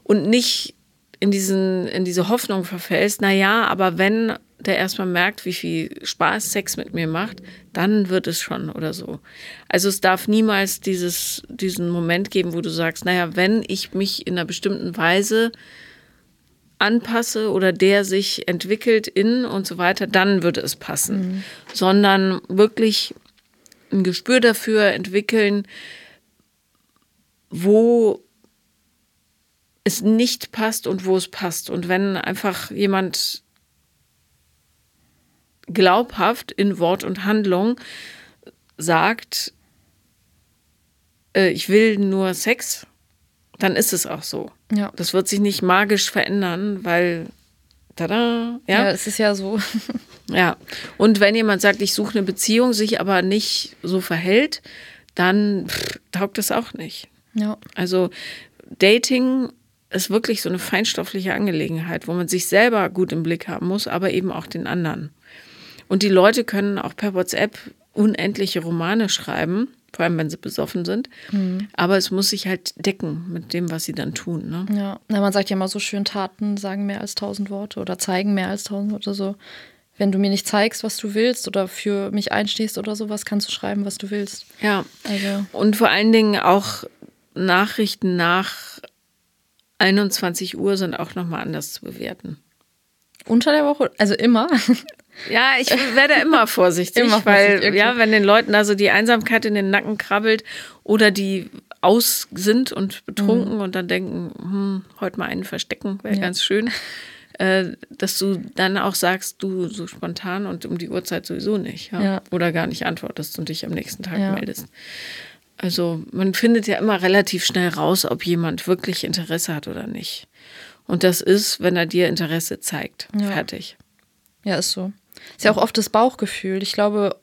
S1: Und nicht in, diesen, in diese Hoffnung verfällst, naja, aber wenn der erstmal merkt, wie viel Spaß Sex mit mir macht, dann wird es schon oder so. Also es darf niemals dieses, diesen Moment geben, wo du sagst, naja, wenn ich mich in einer bestimmten Weise anpasse oder der sich entwickelt in und so weiter, dann würde es passen. Mhm. Sondern wirklich ein Gespür dafür entwickeln, wo es nicht passt und wo es passt. Und wenn einfach jemand glaubhaft in Wort und Handlung sagt, äh, ich will nur Sex, dann ist es auch so.
S2: Ja.
S1: Das wird sich nicht magisch verändern, weil tada,
S2: ja. Ja, es ist ja so. (laughs)
S1: ja. Und wenn jemand sagt, ich suche eine Beziehung, sich aber nicht so verhält, dann pff, taugt es auch nicht.
S2: Ja.
S1: Also Dating ist wirklich so eine feinstoffliche Angelegenheit, wo man sich selber gut im Blick haben muss, aber eben auch den anderen. Und die Leute können auch per WhatsApp unendliche Romane schreiben, vor allem wenn sie besoffen sind. Mhm. Aber es muss sich halt decken mit dem, was sie dann tun. Ne?
S2: Ja, Na, man sagt ja immer so schön, Taten sagen mehr als tausend Worte oder zeigen mehr als tausend Worte. So, wenn du mir nicht zeigst, was du willst oder für mich einstehst oder sowas, kannst du schreiben, was du willst.
S1: Ja. Also. Und vor allen Dingen auch Nachrichten nach 21 Uhr sind auch nochmal anders zu bewerten.
S2: Unter der Woche? Also immer?
S1: Ja, ich werde immer (laughs) vorsichtig,
S2: Immer
S1: weil
S2: vorsichtig, okay.
S1: ja, wenn den Leuten also die Einsamkeit in den Nacken krabbelt oder die aus sind und betrunken und dann denken, hm, heute mal einen verstecken, wäre
S2: Mhm. Ja.
S1: ganz schön, äh, dass du dann auch sagst, du so spontan und um die Uhrzeit sowieso nicht, ja?
S2: Ja.
S1: oder gar nicht antwortest und dich am nächsten Tag meldest. Also man findet ja immer relativ schnell raus, ob jemand wirklich Interesse hat oder nicht. Und das ist, wenn er dir Interesse zeigt.
S2: Ja.
S1: Fertig.
S2: Ja, ist so. Ist ja auch oft das Bauchgefühl. Ich glaube,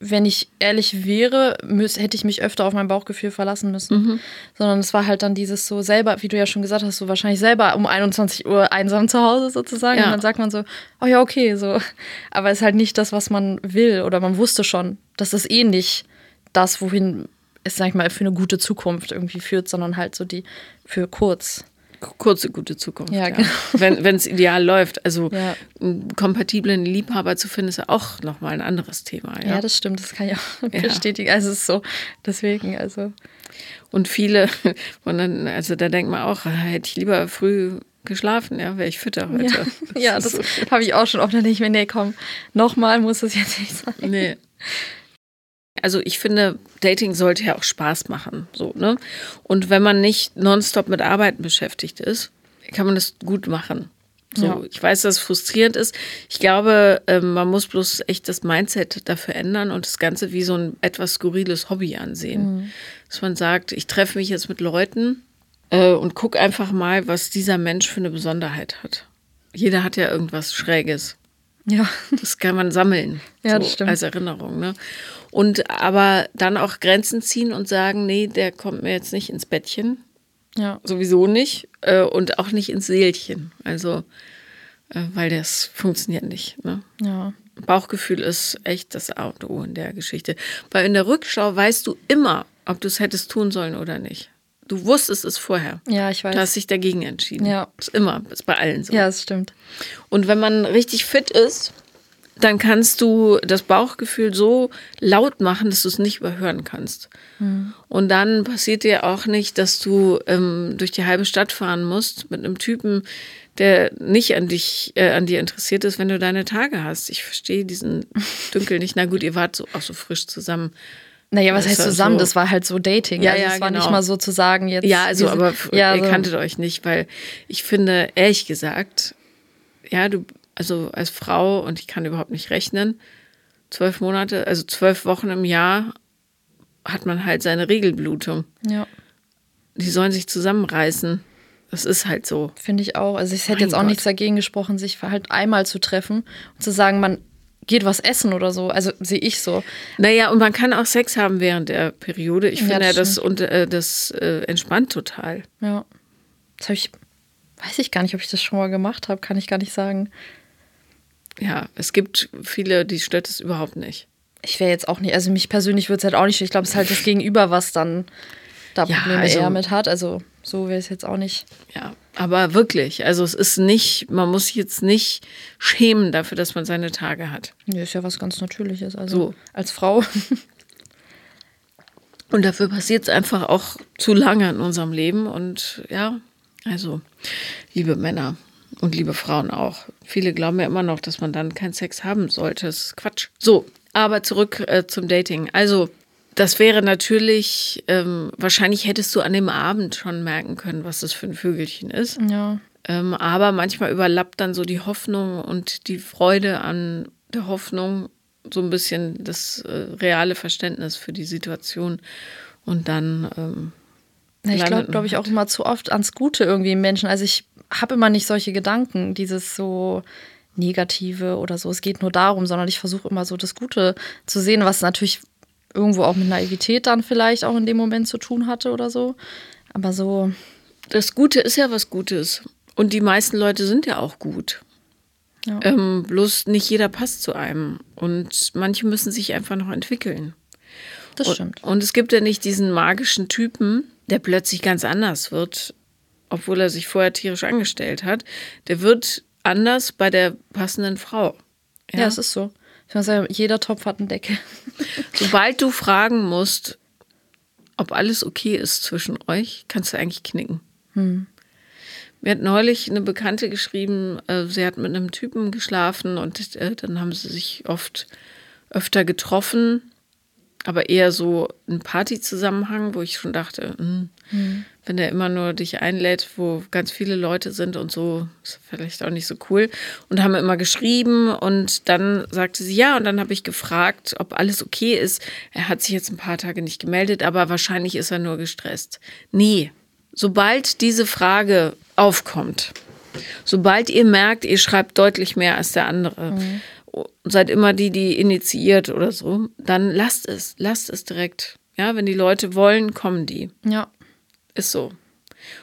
S2: wenn ich ehrlich wäre, hätte ich mich öfter auf mein Bauchgefühl verlassen müssen. Sondern es war halt dann dieses so selber, wie du ja schon gesagt hast, so wahrscheinlich selber um 21 Uhr einsam zu Hause sozusagen.
S1: Ja.
S2: Und dann sagt man so, oh ja, okay, so. Aber es ist halt nicht das, was man will. Oder man wusste schon, das ist eh nicht das, wohin es, sag ich mal, für eine gute Zukunft irgendwie führt, sondern halt so die für kurz.
S1: Kurze, gute Zukunft.
S2: Ja,
S1: Ja,
S2: genau.
S1: Wenn es ideal läuft. Also
S2: Ja.
S1: einen kompatiblen Liebhaber zu finden, ist ja auch nochmal ein anderes Thema. Ja?
S2: Ja, das stimmt, das kann ich auch (laughs)
S1: Ja.
S2: bestätigen. Also es ist so, deswegen, also.
S1: Und viele, (laughs) und dann, also da denkt man auch, hätte ich lieber früh geschlafen, ja, wäre ich fitter heute.
S2: Ja, (laughs)
S1: ist
S2: das
S1: so.
S2: habe ich auch schon oft. Dann denke ich mir, nee, komm, nochmal muss es jetzt nicht sein.
S1: Nee. Also ich finde, Dating sollte ja auch Spaß machen. So, ne? Und wenn man nicht nonstop mit Arbeiten beschäftigt ist, kann man das gut machen. So,
S2: Ja.
S1: ich weiß, dass es frustrierend ist. Ich glaube, ähm, man muss bloß echt das Mindset dafür ändern und das Ganze wie so ein etwas skurriles Hobby ansehen. Dass man sagt, ich treffe mich jetzt mit Leuten äh, und guck einfach mal, was dieser Mensch für eine Besonderheit hat. Jeder hat ja irgendwas Schräges.
S2: Ja,
S1: Das kann man sammeln.
S2: Ja,
S1: so,
S2: das stimmt.
S1: Als Erinnerung. Ne? Und aber dann auch Grenzen ziehen und sagen, nee, der kommt mir jetzt nicht ins Bettchen.
S2: ja,
S1: Sowieso nicht. Äh, und auch nicht ins Seelchen. Also, äh, weil das funktioniert nicht. Ne?
S2: ja.
S1: Bauchgefühl ist echt das A und O in der Geschichte. Weil in der Rückschau weißt du immer, ob du es hättest tun sollen oder nicht. Du wusstest es vorher.
S2: Ja, ich weiß.
S1: Du hast dich dagegen entschieden.
S2: Ja.
S1: Ist immer, ist bei allen so.
S2: Ja, es stimmt.
S1: Und wenn man richtig fit ist, dann kannst du das Bauchgefühl so laut machen, dass du es nicht überhören kannst. Und dann passiert dir auch nicht, dass du ähm, durch die halbe Stadt fahren musst mit einem Typen, der nicht an dich, äh, an dir interessiert ist, wenn du deine Tage hast. Ich verstehe diesen (laughs) Dünkel nicht. Na gut, ihr wart so, auch so frisch zusammen.
S2: Naja, was
S1: Das
S2: heißt zusammen?
S1: so-
S2: Das war halt so Dating.
S1: Ja,
S2: also
S1: ja,
S2: es war nicht
S1: genau.
S2: mal so zu sagen jetzt.
S1: Ja, also, aber
S2: ja,
S1: ihr
S2: so.
S1: kanntet euch nicht, weil ich finde, ehrlich gesagt, ja, du, also als Frau, und ich kann überhaupt nicht rechnen, zwölf Monate, also zwölf Wochen im Jahr hat man halt seine Regelblutung.
S2: Ja,
S1: Die sollen sich zusammenreißen. Das ist halt so.
S2: finde ich auch. Also ich hätte
S1: Mein
S2: jetzt auch
S1: Gott.
S2: nichts dagegen gesprochen, sich halt einmal zu treffen und zu sagen, man geht was essen oder so. Also sehe ich so.
S1: Naja, und man kann auch Sex haben während der Periode. Ich
S2: Ja,
S1: finde ja,
S2: das
S1: und, äh, das äh, entspannt total.
S2: Ja. Das habe ich, weiß ich gar nicht, ob ich das schon mal gemacht habe, kann ich gar nicht sagen.
S1: Ja, es gibt viele, die stört es überhaupt nicht.
S2: Ich wäre jetzt auch nicht, also mich persönlich würde es halt auch nicht, ich glaube, es ist halt das Gegenüber, was dann da
S1: Ja,
S2: Probleme
S1: also-
S2: eher mit hat. Also so wäre es jetzt auch nicht.
S1: Ja, aber wirklich, also es ist nicht, man muss sich jetzt nicht schämen dafür, dass man seine Tage hat.
S2: Nee, ist ja was ganz Natürliches. Also
S1: So.
S2: als Frau. (laughs)
S1: Und dafür passiert es einfach auch zu lange in unserem Leben. Und ja, also, liebe Männer und liebe Frauen auch. Viele glauben ja immer noch, dass man dann keinen Sex haben sollte. Das ist Quatsch. So, aber zurück äh, zum Dating. Also, das wäre natürlich, ähm, wahrscheinlich hättest du an dem Abend schon merken können, was das für ein Vögelchen ist.
S2: ja.
S1: Ähm, aber manchmal überlappt dann so die Hoffnung und die Freude an der Hoffnung so ein bisschen das äh, reale Verständnis für die Situation. Und dann, ähm,
S2: Na, ich glaube, glaube ich, auch immer zu oft ans Gute irgendwie im Menschen. Also ich habe immer nicht solche Gedanken, dieses so Negative oder so. Es geht nur darum, sondern ich versuche immer so das Gute zu sehen, was natürlich irgendwo auch mit Naivität dann vielleicht auch in dem Moment zu tun hatte oder so. Aber so,
S1: das Gute ist ja was Gutes. Und die meisten Leute sind ja auch gut.
S2: Ja.
S1: Ähm, bloß nicht jeder passt zu einem. Und manche müssen sich einfach noch entwickeln.
S2: das
S1: Und-
S2: stimmt.
S1: Und es gibt ja nicht diesen magischen Typen, der plötzlich ganz anders wird, obwohl er sich vorher tierisch angestellt hat. Der wird anders bei der passenden Frau.
S2: Ja, es ist so. Ich muss sagen, jeder Topf hat einen Deckel. (laughs)
S1: Sobald du fragen musst, ob alles okay ist zwischen euch, kannst du eigentlich knicken. Mir hat neulich eine Bekannte geschrieben, äh, sie hat mit einem Typen geschlafen und äh, dann haben sie sich oft öfter getroffen, aber eher so ein Partyzusammenhang, wo ich schon dachte, mh, mhm. wenn der immer nur dich einlädt, wo ganz viele Leute sind und so, ist vielleicht auch nicht so cool. Und haben immer geschrieben und dann sagte sie ja und dann habe ich gefragt, ob alles okay ist. Er hat sich jetzt ein paar Tage nicht gemeldet, aber wahrscheinlich ist er nur gestresst. Nee, sobald diese Frage aufkommt, sobald ihr merkt, ihr schreibt deutlich mehr als der andere, mhm. Seid immer die, die initiiert oder so, dann lasst es, lasst es direkt. Ja, wenn die Leute wollen, kommen die.
S2: Ja.
S1: Ist so.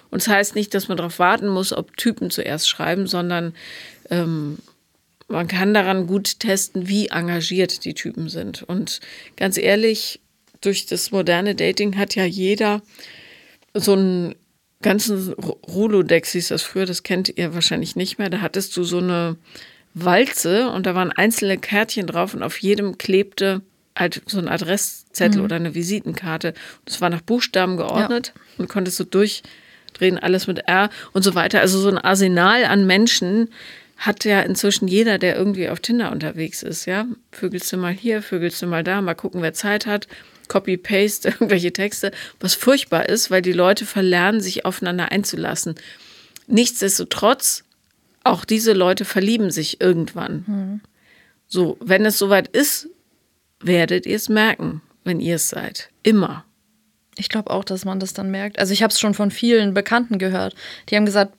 S1: Und das heißt nicht, dass man darauf warten muss, ob Typen zuerst schreiben, sondern ähm, man kann daran gut testen, wie engagiert die Typen sind. Und ganz ehrlich, durch das moderne Dating hat ja jeder so einen ganzen Rolodex hieß das früher, das kennt ihr wahrscheinlich nicht mehr. Da hattest du so eine Walze und da waren einzelne Kärtchen drauf und auf jedem klebte halt so ein Adresszettel mhm. oder eine Visitenkarte. Das war nach Buchstaben geordnet ja. und konntest du durchdrehen, alles mit R und so weiter. Also so ein Arsenal an Menschen hat ja inzwischen jeder, der irgendwie auf Tinder unterwegs ist, ja. Vögelst du mal hier, vögelst du mal da, mal gucken, wer Zeit hat. Copy-Paste, (laughs) irgendwelche Texte, was furchtbar ist, weil die Leute verlernen, sich aufeinander einzulassen. Nichtsdestotrotz, auch diese Leute verlieben sich irgendwann. Mhm. So, wenn es soweit ist, werdet ihr es merken, wenn ihr es seid. Immer.
S2: Ich glaube auch, dass man das dann merkt. Also ich habe es schon von vielen Bekannten gehört. Die haben gesagt,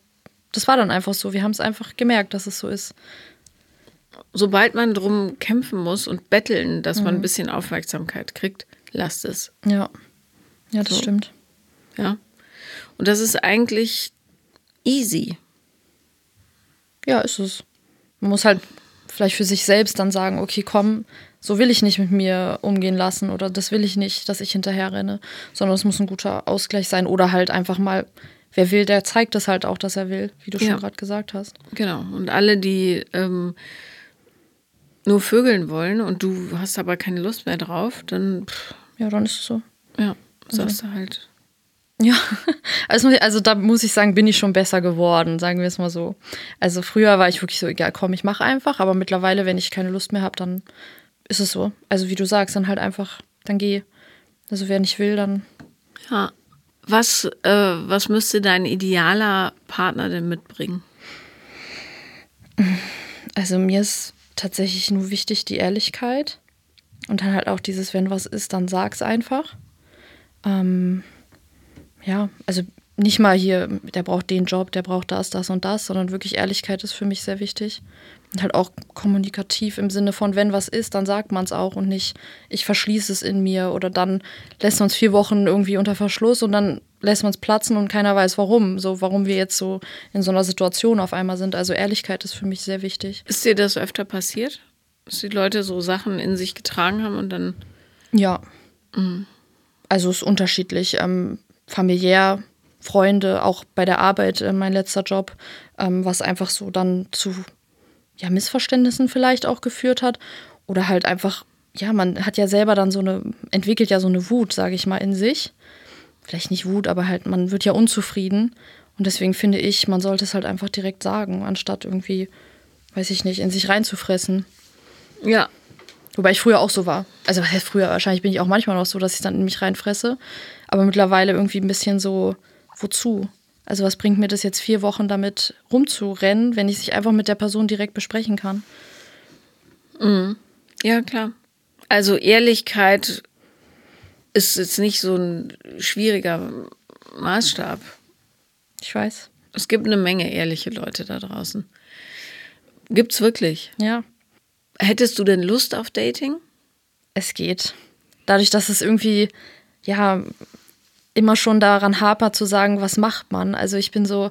S2: das war dann einfach so. Wir haben es einfach gemerkt, dass es so ist.
S1: Sobald man drum kämpfen muss und betteln, dass mhm. man ein bisschen Aufmerksamkeit kriegt, lasst es.
S2: Ja, ja, das so. stimmt.
S1: Ja. Und das ist eigentlich easy.
S2: Ja, ist es. Man muss halt vielleicht für sich selbst dann sagen, okay, komm, so will ich nicht mit mir umgehen lassen oder das will ich nicht, dass ich hinterher renne, sondern es muss ein guter Ausgleich sein oder halt einfach mal, wer will, der zeigt es halt auch, dass er will, wie du ja. schon gerade gesagt hast.
S1: Genau. Und alle, die ähm, nur vögeln wollen und du hast aber keine Lust mehr drauf, dann. Pff,
S2: ja, dann ist es so.
S1: Ja, sagst also. du halt.
S2: Ja, (laughs) also, also da muss ich sagen, bin ich schon besser geworden, sagen wir es mal so. Also früher war ich wirklich so, egal, komm, ich mache einfach, aber mittlerweile, wenn ich keine Lust mehr habe, dann ist es so. Also wie du sagst, dann halt einfach, dann geh. Also wer nicht will, dann.
S1: Ja. Was, äh, was müsste dein idealer Partner denn mitbringen?
S2: Also mir ist tatsächlich nur wichtig die Ehrlichkeit. Und dann halt auch dieses, wenn was ist, dann sag's einfach. Ähm, ja, also nicht mal hier, der braucht den Job, der braucht das, das und das, sondern wirklich Ehrlichkeit ist für mich sehr wichtig. Und halt auch kommunikativ im Sinne von, wenn was ist, dann sagt man es auch und nicht, ich verschließe es in mir oder dann lässt man es vier Wochen irgendwie unter Verschluss und dann lässt man es platzen und keiner weiß warum. So, warum wir jetzt so in so einer Situation auf einmal sind. Also Ehrlichkeit ist für mich sehr wichtig.
S1: Ist dir das öfter passiert? Dass die Leute so Sachen in sich getragen haben und dann.
S2: Ja. Mhm. Also es ist unterschiedlich. Ähm, familiär, Freunde, auch bei der Arbeit, äh, mein letzter Job, ähm, was einfach so dann zu ja, Missverständnissen vielleicht auch geführt hat. Oder halt einfach, ja, man hat ja selber dann so eine, entwickelt ja so eine Wut, sage ich mal, in sich. Vielleicht nicht Wut, aber halt, man wird ja unzufrieden. Und deswegen finde ich, man sollte es halt einfach direkt sagen, anstatt irgendwie, weiß ich nicht, in sich reinzufressen.
S1: Ja.
S2: Wobei ich früher auch so war. Also was heißt früher? Wahrscheinlich bin ich auch manchmal noch so, dass ich dann in mich reinfresse. Aber mittlerweile irgendwie ein bisschen so, wozu? Also was bringt mir das jetzt vier Wochen damit rumzurennen, wenn ich sich einfach mit der Person direkt besprechen kann?
S1: Mhm. Ja, klar. Also Ehrlichkeit ist jetzt nicht so ein schwieriger Maßstab.
S2: Ich weiß.
S1: Es gibt eine Menge ehrliche Leute da draußen. Gibt's wirklich?
S2: Ja.
S1: Hättest du denn Lust auf Dating?
S2: Es geht. Dadurch, dass es irgendwie, ja, immer schon daran hapert zu sagen, was macht man. Also ich bin so,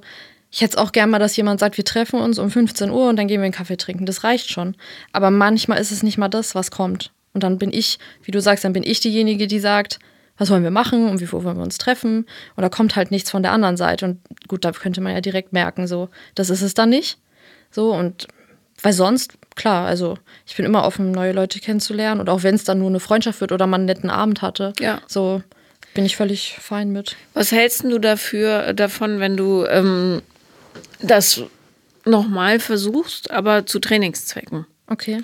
S2: ich hätte es auch gern mal, dass jemand sagt, wir treffen uns um 15 Uhr und dann gehen wir einen Kaffee trinken. Das reicht schon. Aber manchmal ist es nicht mal das, was kommt. Und dann bin ich, wie du sagst, dann bin ich diejenige, die sagt, was wollen wir machen und wie wollen wir uns treffen? Und da kommt halt nichts von der anderen Seite. Und gut, da könnte man ja direkt merken, so, das ist es dann nicht. So, und weil sonst, klar, also ich bin immer offen, neue Leute kennenzulernen. Und auch wenn es dann nur eine Freundschaft wird oder man einen netten Abend hatte,
S1: ja.
S2: so bin ich völlig fein mit.
S1: Was hältst du dafür davon, wenn du ähm, das nochmal versuchst, aber zu Trainingszwecken.
S2: Okay.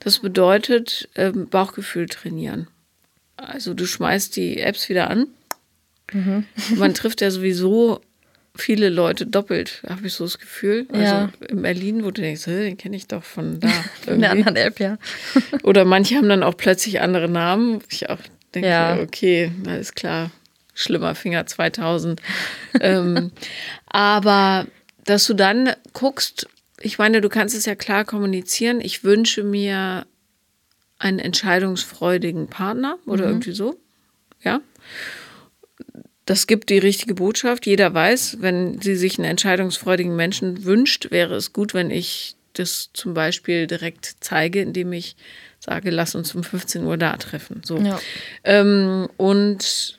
S1: Das bedeutet ähm, Bauchgefühl trainieren. Also du schmeißt die Apps wieder an.
S2: Mhm.
S1: Man trifft ja sowieso viele Leute doppelt, habe ich so das Gefühl. Also
S2: Ja.
S1: in Berlin, wo du denkst, "Hä, den kenne ich doch von da. (laughs)
S2: In der anderen App, ja. (laughs)
S1: Oder manche haben dann auch plötzlich andere Namen. Ich auch denke,
S2: Ja.
S1: okay, alles klar. Schlimmer Finger 2000. ähm, (laughs) aber dass du dann guckst, ich meine, du kannst es ja klar kommunizieren. Ich wünsche mir einen entscheidungsfreudigen Partner oder irgendwie so. Ja. Das gibt die richtige Botschaft. Jeder weiß, wenn sie sich einen entscheidungsfreudigen Menschen wünscht, wäre es gut, wenn ich das zum Beispiel direkt zeige, indem ich sage, lass uns um 15 Uhr da treffen. So.
S2: Ja.
S1: Ähm, und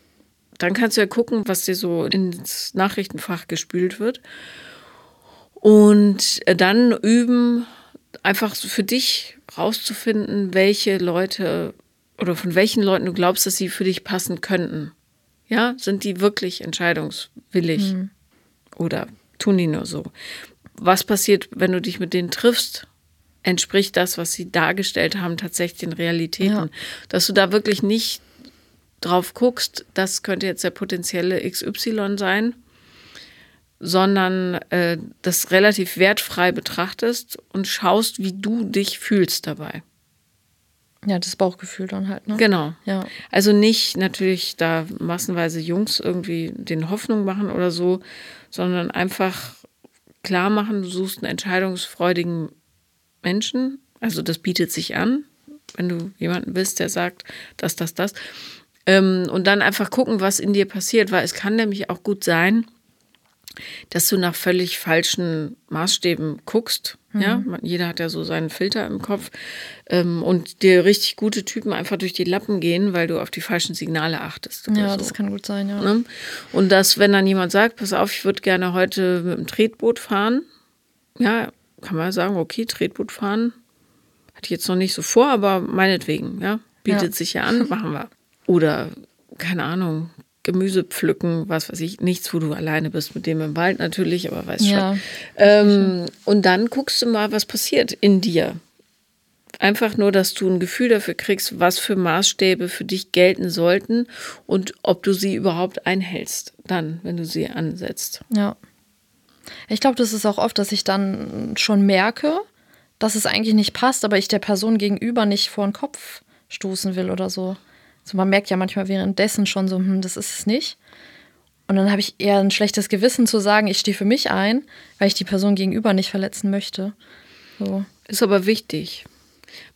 S1: dann kannst du ja gucken, was dir so ins Nachrichtenfach gespült wird. Und äh, dann üben, einfach für dich rauszufinden, welche Leute oder von welchen Leuten du glaubst, dass sie für dich passen könnten. Ja, sind die wirklich entscheidungswillig oder tun die nur so? Was passiert, wenn du dich mit denen triffst? Entspricht das, was sie dargestellt haben, tatsächlich den Realitäten?
S2: Ja.
S1: Dass du da wirklich nicht drauf guckst, das könnte jetzt der potenzielle XY sein, sondern äh, das relativ wertfrei betrachtest und schaust, wie du dich fühlst dabei.
S2: Ja, das Bauchgefühl dann halt, ne?
S1: Genau.
S2: Ja.
S1: Also nicht natürlich da massenweise Jungs irgendwie den Hoffnung machen oder so, sondern einfach klar machen, du suchst einen entscheidungsfreudigen Menschen. Also das bietet sich an, wenn du jemanden bist, der sagt, das, das, das. Ähm, und dann einfach gucken, was in dir passiert, weil es kann nämlich auch gut sein, dass du nach völlig falschen Maßstäben guckst. Ja, Man- jeder hat ja so seinen Filter im Kopf ähm, und dir richtig gute Typen einfach durch die Lappen gehen, weil du auf die falschen Signale achtest.
S2: Ja,
S1: so.
S2: das kann gut sein, ja.
S1: Ne? Und dass, wenn dann jemand sagt, pass auf, ich würde gerne heute mit dem Tretboot fahren, ja, kann man sagen, okay, Tretboot fahren, hatte ich jetzt noch nicht so vor, aber meinetwegen, ja, bietet
S2: Ja.
S1: sich ja an, (laughs) machen wir. Oder, keine Ahnung, Gemüse pflücken, was weiß ich, nichts, wo du alleine bist, mit dem im Wald natürlich, aber weißt
S2: Ja.
S1: schon. Ähm, und dann guckst du mal, was passiert in dir. Einfach nur, dass du ein Gefühl dafür kriegst, was für Maßstäbe für dich gelten sollten und ob du sie überhaupt einhältst, dann, wenn du sie ansetzt.
S2: Ja. Ich glaube, das ist auch oft, dass ich dann schon merke, dass es eigentlich nicht passt, aber ich der Person gegenüber nicht vor den Kopf stoßen will oder so. So, man merkt ja manchmal währenddessen schon so, hm, das ist es nicht. Und dann habe ich eher ein schlechtes Gewissen zu sagen, ich stehe für mich ein, weil ich die Person gegenüber nicht verletzen möchte. So.
S1: Ist aber wichtig,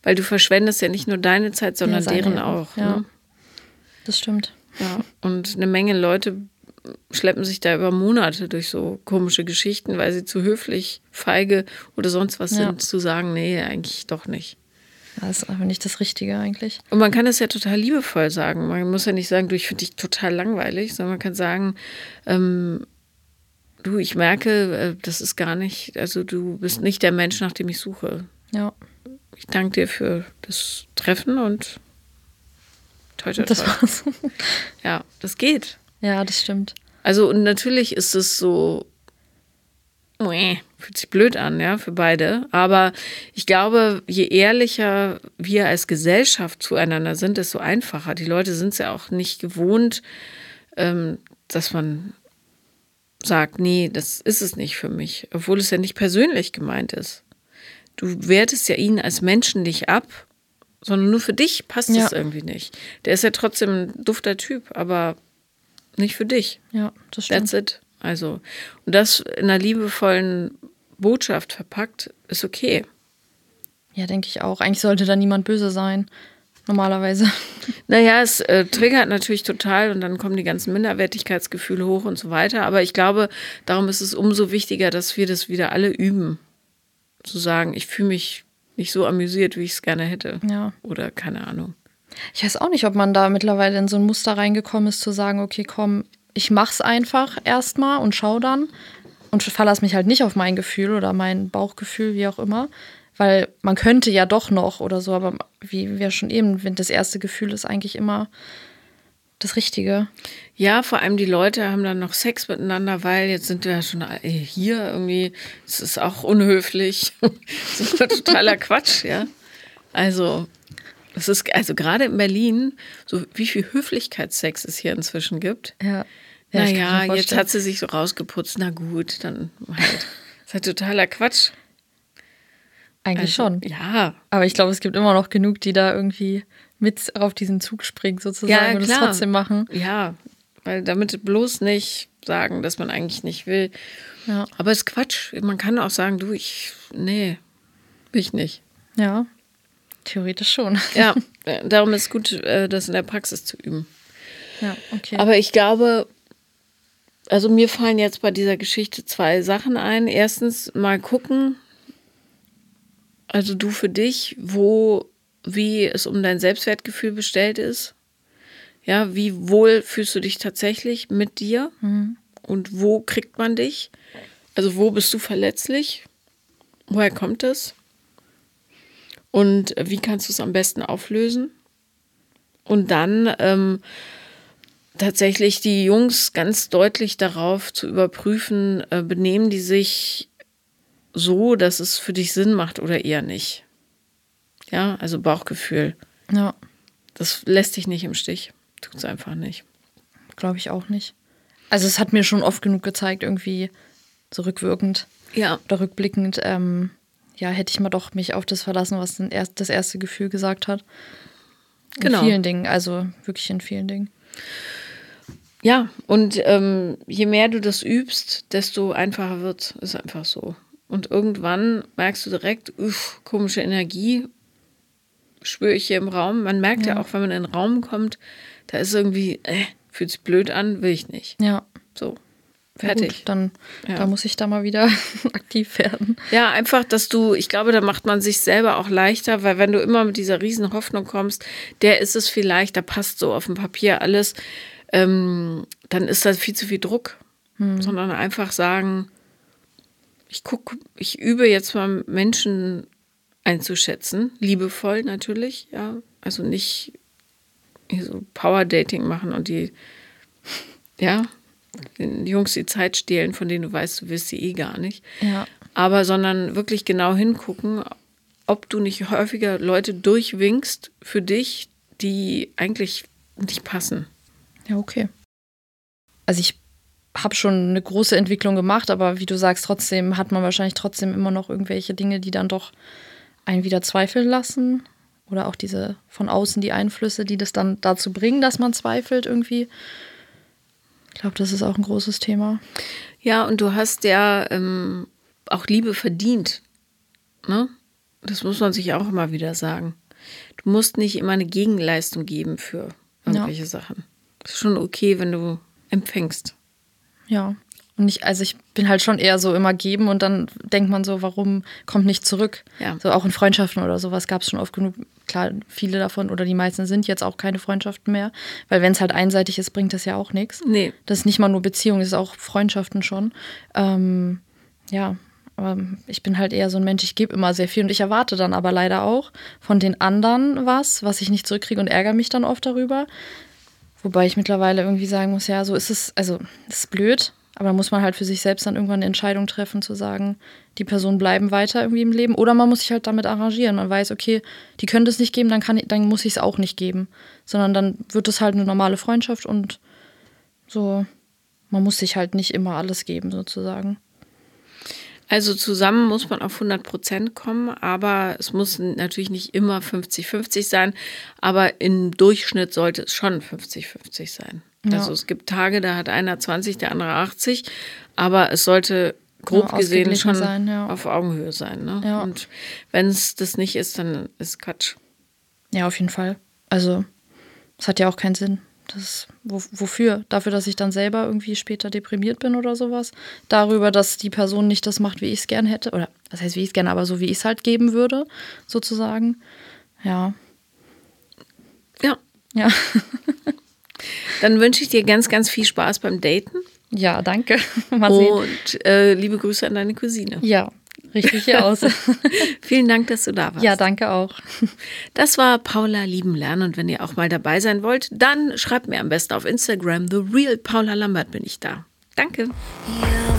S1: weil du verschwendest ja nicht nur deine Zeit, sondern
S2: seine
S1: deren
S2: ja
S1: auch.
S2: Ja.
S1: Ne?
S2: Das stimmt.
S1: Ja, und eine Menge Leute schleppen sich da über Monate durch so komische Geschichten, weil sie zu höflich, feige oder sonst was
S2: Ja.
S1: sind, zu sagen, nee, eigentlich doch nicht.
S2: Das ist einfach nicht das Richtige eigentlich.
S1: Und man kann das ja total liebevoll sagen. Man muss ja nicht sagen, du, ich finde dich total langweilig, sondern man kann sagen, ähm, du, ich merke, äh, das ist gar nicht, also du bist nicht der Mensch, nach dem ich suche.
S2: Ja.
S1: Ich danke dir für das Treffen und toi, toi,
S2: Das
S1: toi.
S2: war's. (laughs)
S1: Ja, das geht.
S2: Ja, das stimmt.
S1: Also und natürlich ist es so, fühlt sich blöd an, ja, für beide. Aber ich glaube, je ehrlicher wir als Gesellschaft zueinander sind, desto einfacher. Die Leute sind es ja auch nicht gewohnt, ähm, dass man sagt, nee, das ist es nicht für mich, obwohl es ja nicht persönlich gemeint ist. Du wertest ja ihn als Menschen nicht ab, sondern nur für dich passt
S2: Ja.
S1: es irgendwie nicht. Der ist ja trotzdem ein dufter Typ, aber nicht für dich.
S2: Ja, das stimmt.
S1: That's it. Also, und das in einer liebevollen Botschaft verpackt, ist okay.
S2: Ja, denke ich auch. Eigentlich sollte da niemand böse sein. Normalerweise. (laughs)
S1: Naja, es äh, triggert natürlich total und dann kommen die ganzen Minderwertigkeitsgefühle hoch und so weiter. Aber ich glaube, darum ist es umso wichtiger, dass wir das wieder alle üben. Zu sagen, ich fühle mich nicht so amüsiert, wie ich es gerne hätte.
S2: Ja.
S1: Oder keine Ahnung.
S2: Ich weiß auch nicht, ob man da mittlerweile in so ein Muster reingekommen ist, zu sagen, okay, komm, ich mach's einfach erstmal und schau dann und verlass mich halt nicht auf mein Gefühl oder mein Bauchgefühl, wie auch immer. Weil man könnte ja doch noch oder so, aber wie wir schon eben, wenn das erste Gefühl ist eigentlich immer das Richtige.
S1: Ja, vor allem die Leute haben dann noch Sex miteinander, weil jetzt sind wir ja schon hier irgendwie. Das ist auch unhöflich. (laughs) das ist totaler Quatsch, ja. Also, es ist, also gerade in Berlin, so wie viel Höflichkeitssex es hier inzwischen gibt.
S2: Ja.
S1: Ja naja, jetzt hat sie sich so rausgeputzt. Na gut, dann halt. Das (laughs) ist halt totaler Quatsch.
S2: Eigentlich also, schon.
S1: Ja.
S2: Aber ich glaube, es gibt immer noch genug, die da irgendwie mit auf diesen Zug springen, sozusagen, ja, und es trotzdem machen.
S1: Ja, weil damit bloß nicht sagen, dass man eigentlich nicht will.
S2: Ja.
S1: Aber es ist Quatsch. Man kann auch sagen, du, ich, nee, will ich nicht.
S2: Ja, theoretisch schon. (laughs)
S1: Ja, darum ist es gut, äh, das in der Praxis zu üben.
S2: Ja, okay.
S1: Aber ich glaube, also mir fallen jetzt bei dieser Geschichte zwei Sachen ein. Erstens mal gucken, also du für dich, wo, wie es um dein Selbstwertgefühl bestellt ist. Ja, wie wohl fühlst du dich tatsächlich mit dir?
S2: Mhm.
S1: Und wo kriegt man dich? Also wo bist du verletzlich? Woher kommt es? Und wie kannst du es am besten auflösen? Und dann ähm, tatsächlich die Jungs ganz deutlich darauf zu überprüfen, äh, benehmen die sich so, dass es für dich Sinn macht oder eher nicht. Ja, also Bauchgefühl.
S2: Ja.
S1: Das lässt dich nicht im Stich. Tut es einfach nicht.
S2: Glaube ich auch nicht. Also es hat mir schon oft genug gezeigt, irgendwie zurückwirkend
S1: ja.
S2: oder rückblickend, ähm, ja, hätte ich mal doch mich auf das verlassen, was das erste Gefühl gesagt hat. In genau. vielen Dingen, also wirklich in vielen Dingen.
S1: Ja, und ähm, je mehr du das übst, desto einfacher wird es einfach so. Und irgendwann merkst du direkt, uff, komische Energie, spüre ich hier im Raum. Man merkt ja. ja. auch, wenn man in den Raum kommt, da ist irgendwie, äh, fühlt sich blöd an, will ich nicht.
S2: Ja.
S1: So. Fertig.
S2: Gut, dann ja. da muss ich da mal wieder (laughs) aktiv werden.
S1: Ja, einfach, dass du, ich glaube, da macht man sich selber auch leichter, weil wenn du immer mit dieser riesen Hoffnung kommst, der ist es vielleicht, da passt so auf dem Papier alles, ähm, dann ist das viel zu viel Druck. Hm. Sondern einfach sagen, ich gucke, ich übe jetzt mal Menschen einzuschätzen, liebevoll natürlich, ja, also nicht so Power Dating machen und die, ja, den Jungs die Zeit stehlen, von denen du weißt, du willst sie eh gar nicht.
S2: Ja.
S1: Aber sondern wirklich genau hingucken, ob du nicht häufiger Leute durchwinkst für dich, die eigentlich nicht passen.
S2: Ja, okay. Also ich habe schon eine große Entwicklung gemacht, aber wie du sagst, trotzdem hat man wahrscheinlich trotzdem immer noch irgendwelche Dinge, die dann doch einen wieder zweifeln lassen. Oder auch diese von außen die Einflüsse, die das dann dazu bringen, dass man zweifelt irgendwie. Ich glaube, das ist auch ein großes Thema.
S1: Ja, und du hast ja ähm, auch Liebe verdient. Ne? Das muss man sich auch immer wieder sagen. Du musst nicht immer eine Gegenleistung geben für irgendwelche ja. Sachen. Ist schon okay, wenn du empfängst.
S2: Ja. Und ich, also ich bin halt schon eher so immer geben und dann denkt man so, warum kommt nicht zurück?
S1: Ja.
S2: So auch in Freundschaften oder sowas gab es schon oft genug. Klar, viele davon oder die meisten sind jetzt auch keine Freundschaften mehr, weil wenn es halt einseitig ist, bringt das ja auch nichts.
S1: Nee.
S2: Das ist nicht mal nur Beziehungen, das ist auch Freundschaften schon. Ähm, ja, aber ich bin halt eher so ein Mensch, ich gebe immer sehr viel und ich erwarte dann aber leider auch von den anderen was, was ich nicht zurückkriege und ärgere mich dann oft darüber. Wobei ich mittlerweile irgendwie sagen muss, ja, so ist es, also es ist blöd, aber da muss man halt für sich selbst dann irgendwann eine Entscheidung treffen, zu sagen, die Personen bleiben weiter irgendwie im Leben. Oder man muss sich halt damit arrangieren. Man weiß, okay, die können das nicht geben, dann, kann, dann muss ich es auch nicht geben. Sondern dann wird es halt eine normale Freundschaft und so, man muss sich halt nicht immer alles geben, sozusagen.
S1: Also zusammen muss man auf 100 Prozent kommen, aber es muss natürlich nicht immer 50-50 sein, aber im Durchschnitt sollte es schon 50-50 sein. Ja. Also es gibt Tage, da hat einer 20, der andere 80, aber es sollte grob ja, gesehen schon sein, ja. auf Augenhöhe sein. Ne? Und wenn es das nicht ist, dann ist Quatsch.
S2: Ja, auf jeden Fall. Also es hat ja auch keinen Sinn. Das, wo, wofür? Dafür, dass ich dann selber irgendwie später deprimiert bin oder sowas? Darüber, dass die Person nicht das macht, wie ich es gern hätte? Oder was heißt, wie ich es gerne, aber so wie ich es halt geben würde, sozusagen. Ja.
S1: Ja.
S2: Ja. (laughs)
S1: dann wünsche ich dir ganz, ganz viel Spaß beim Daten.
S2: Ja, danke. (laughs)
S1: Mal sehen. Und äh, liebe Grüße an deine Cousine.
S2: Ja, richtig hier aus. (laughs)
S1: Vielen Dank, dass du da warst.
S2: Ja, danke auch.
S1: Das war Paula Lieben Lernen und wenn ihr auch mal dabei sein wollt, dann schreibt mir am besten auf Instagram. The Real Paula Lambert bin ich da. Danke. Want.